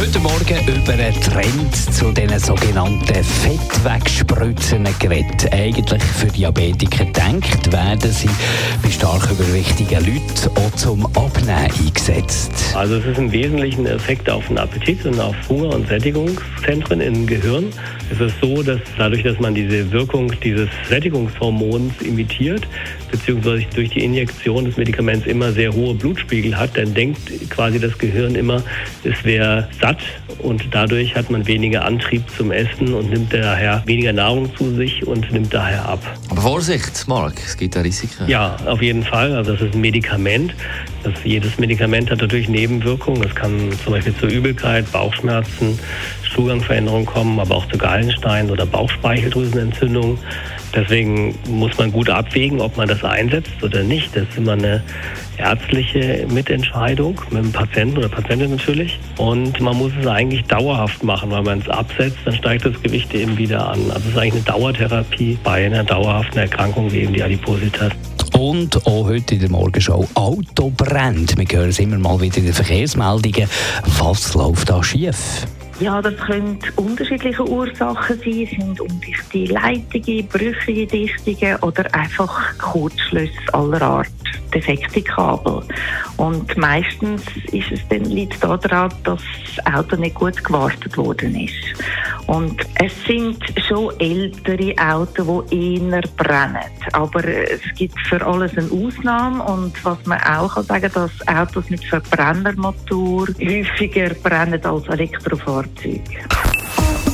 heute Morgen über einen Trend zu den sogenannten Fettwegspritzen geredet. Eigentlich für Diabetiker denkt, werden sie bei stark übergewichtigen Leuten auch zum Abnehmen eingesetzt. Also es ist im Wesentlichen ein Effekt auf den Appetit und auf Hunger- und Sättigungszentren im Gehirn. Es ist so, dass dadurch, dass man diese Wirkung dieses Sättigungshormons imitiert, beziehungsweise durch die Injektion des Medikaments immer sehr hohe Blutspiegel hat, dann denkt quasi das Gehirn immer, es wäre satt und dadurch hat man weniger Antrieb zum Essen und nimmt daher weniger Nahrung zu sich und nimmt daher ab. Aber Vorsicht, Marc, es gibt da Risiken. Ja, auf jeden Fall. Also das ist ein Medikament. Das, jedes Medikament hat natürlich Nebenwirkungen. Es kann zum Beispiel zur Übelkeit, Bauchschmerzen, Stuhlgangveränderungen kommen, aber auch zu Gallenstein oder Bauchspeicheldrüsenentzündung. Deswegen muss man gut abwägen, ob man das einsetzt oder nicht. Das ist immer eine ärztliche Mitentscheidung mit dem Patienten oder Patientin natürlich. Und man muss es eigentlich dauerhaft machen, weil man es absetzt, dann steigt das Gewicht eben wieder an. Also es ist eigentlich eine Dauertherapie bei einer dauerhaften Erkrankung wie eben die Adipositas. Und auch heute in der Morgenshow Auto brennt. Wir hören es immer mal wieder in den Verkehrsmeldungen. Was läuft da schief? Ja, das können unterschiedliche Ursachen sein. Es sind undichte Leitungen, brüchige Dichtungen oder einfach Kurzschlüsse aller Art, defekte Kabel. Und meistens ist es dann, liegt daran, dass das Auto nicht gut gewartet worden ist. Und es sind schon ältere Autos, die eher brennen. Aber es gibt für alles eine Ausnahme. Und was man auch kann sagen kann, dass Autos mit Verbrennermotor häufiger brennen als Elektrofahrzeuge.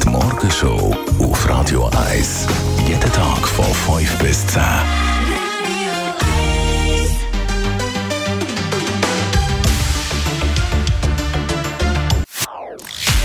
Die Morgenshow auf Radio 1. Jeden Tag von 5 bis 10.